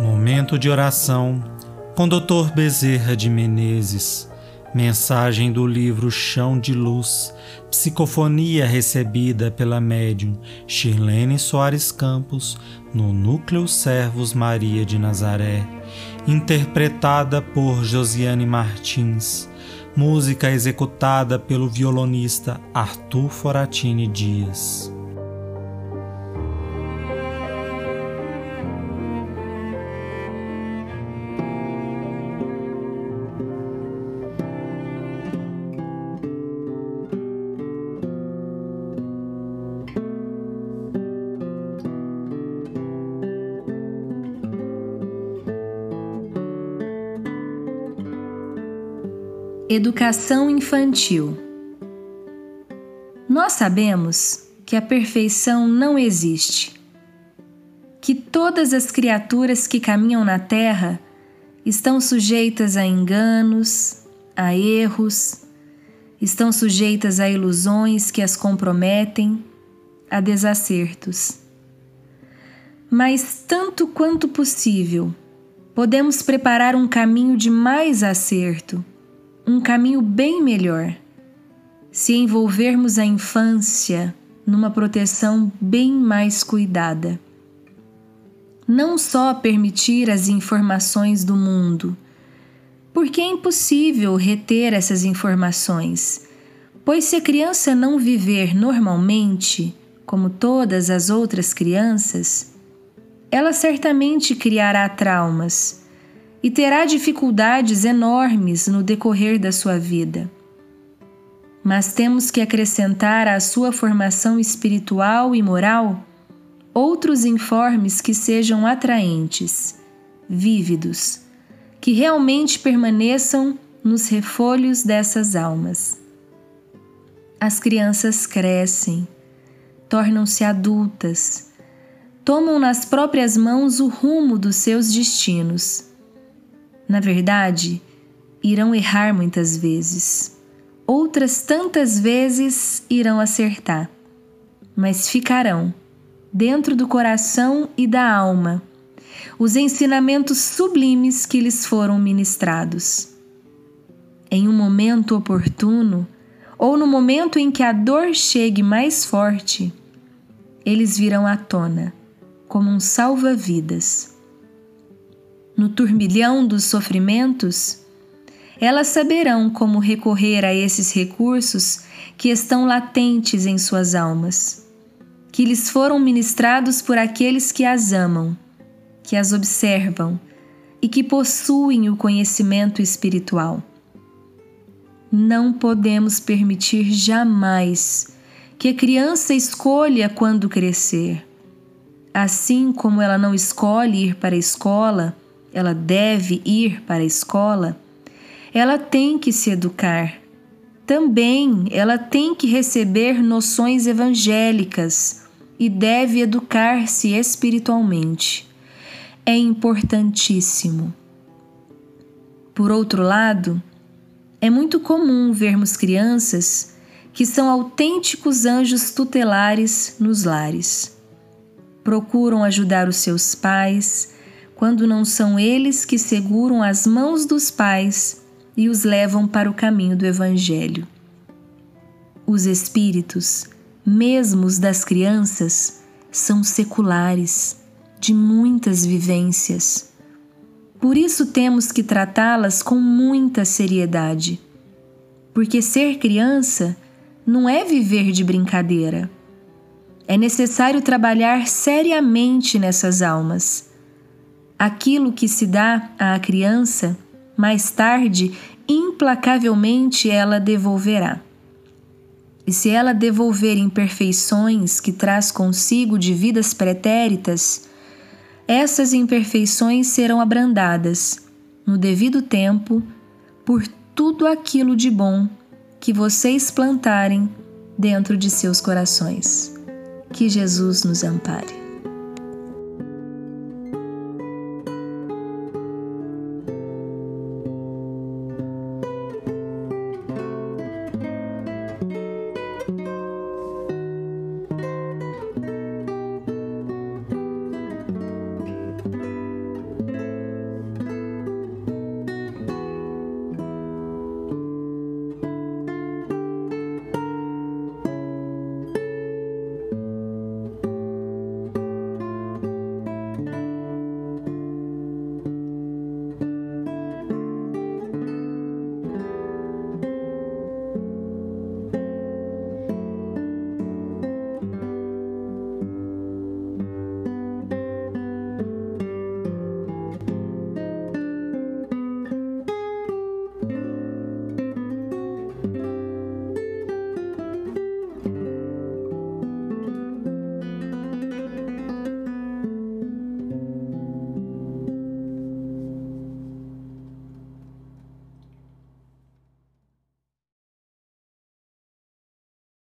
Momento de oração com Dr. Bezerra de Menezes. Mensagem do livro Chão de Luz. Psicofonia recebida pela médium Shirlene Soares Campos no Núcleo Servos Maria de Nazaré. Interpretada por Josiane Martins. Música executada pelo violonista Arthur Foratini Dias. Educação infantil. Nós sabemos que a perfeição não existe, que todas as criaturas que caminham na Terra estão sujeitas a enganos, a erros, estão sujeitas a ilusões que as comprometem, a desacertos. Mas, tanto quanto possível, podemos preparar um caminho de mais acerto um caminho bem melhor se envolvermos a infância numa proteção bem mais cuidada. Não só permitir as informações do mundo, porque é impossível reter essas informações, pois se a criança não viver normalmente, como todas as outras crianças, ela certamente criará traumas e terá dificuldades enormes no decorrer da sua vida. Mas temos que acrescentar à sua formação espiritual e moral outros informes que sejam atraentes, vívidos, que realmente permaneçam nos refolhos dessas almas. As crianças crescem, tornam-se adultas, tomam nas próprias mãos o rumo dos seus destinos na verdade, irão errar muitas vezes. Outras tantas vezes irão acertar, mas ficarão, dentro do coração e da alma, os ensinamentos sublimes que lhes foram ministrados. Em um momento oportuno, ou no momento em que a dor chegue mais forte, eles virão à tona como um salva-vidas no turbilhão dos sofrimentos, elas saberão como recorrer a esses recursos que estão latentes em suas almas, que lhes foram ministrados por aqueles que as amam, que as observam e que possuem o conhecimento espiritual. Não podemos permitir jamais que a criança escolha quando crescer. Assim como ela não escolhe ir para a escola, ela deve ir para a escola, ela tem que se educar. Também ela tem que receber noções evangélicas e deve educar-se espiritualmente. É importantíssimo. Por outro lado, é muito comum vermos crianças que são autênticos anjos tutelares nos lares. Procuram ajudar os seus pais, quando não são eles que seguram as mãos dos pais e os levam para o caminho do Evangelho. Os espíritos, mesmo os das crianças, são seculares, de muitas vivências. Por isso temos que tratá-las com muita seriedade, porque ser criança não é viver de brincadeira. É necessário trabalhar seriamente nessas almas aquilo que se dá à criança, mais tarde, implacavelmente ela devolverá. E se ela devolver imperfeições que traz consigo de vidas pretéritas, essas imperfeições serão abrandadas, no devido tempo, por tudo aquilo de bom que vocês plantarem dentro de seus corações. Que Jesus nos ampare.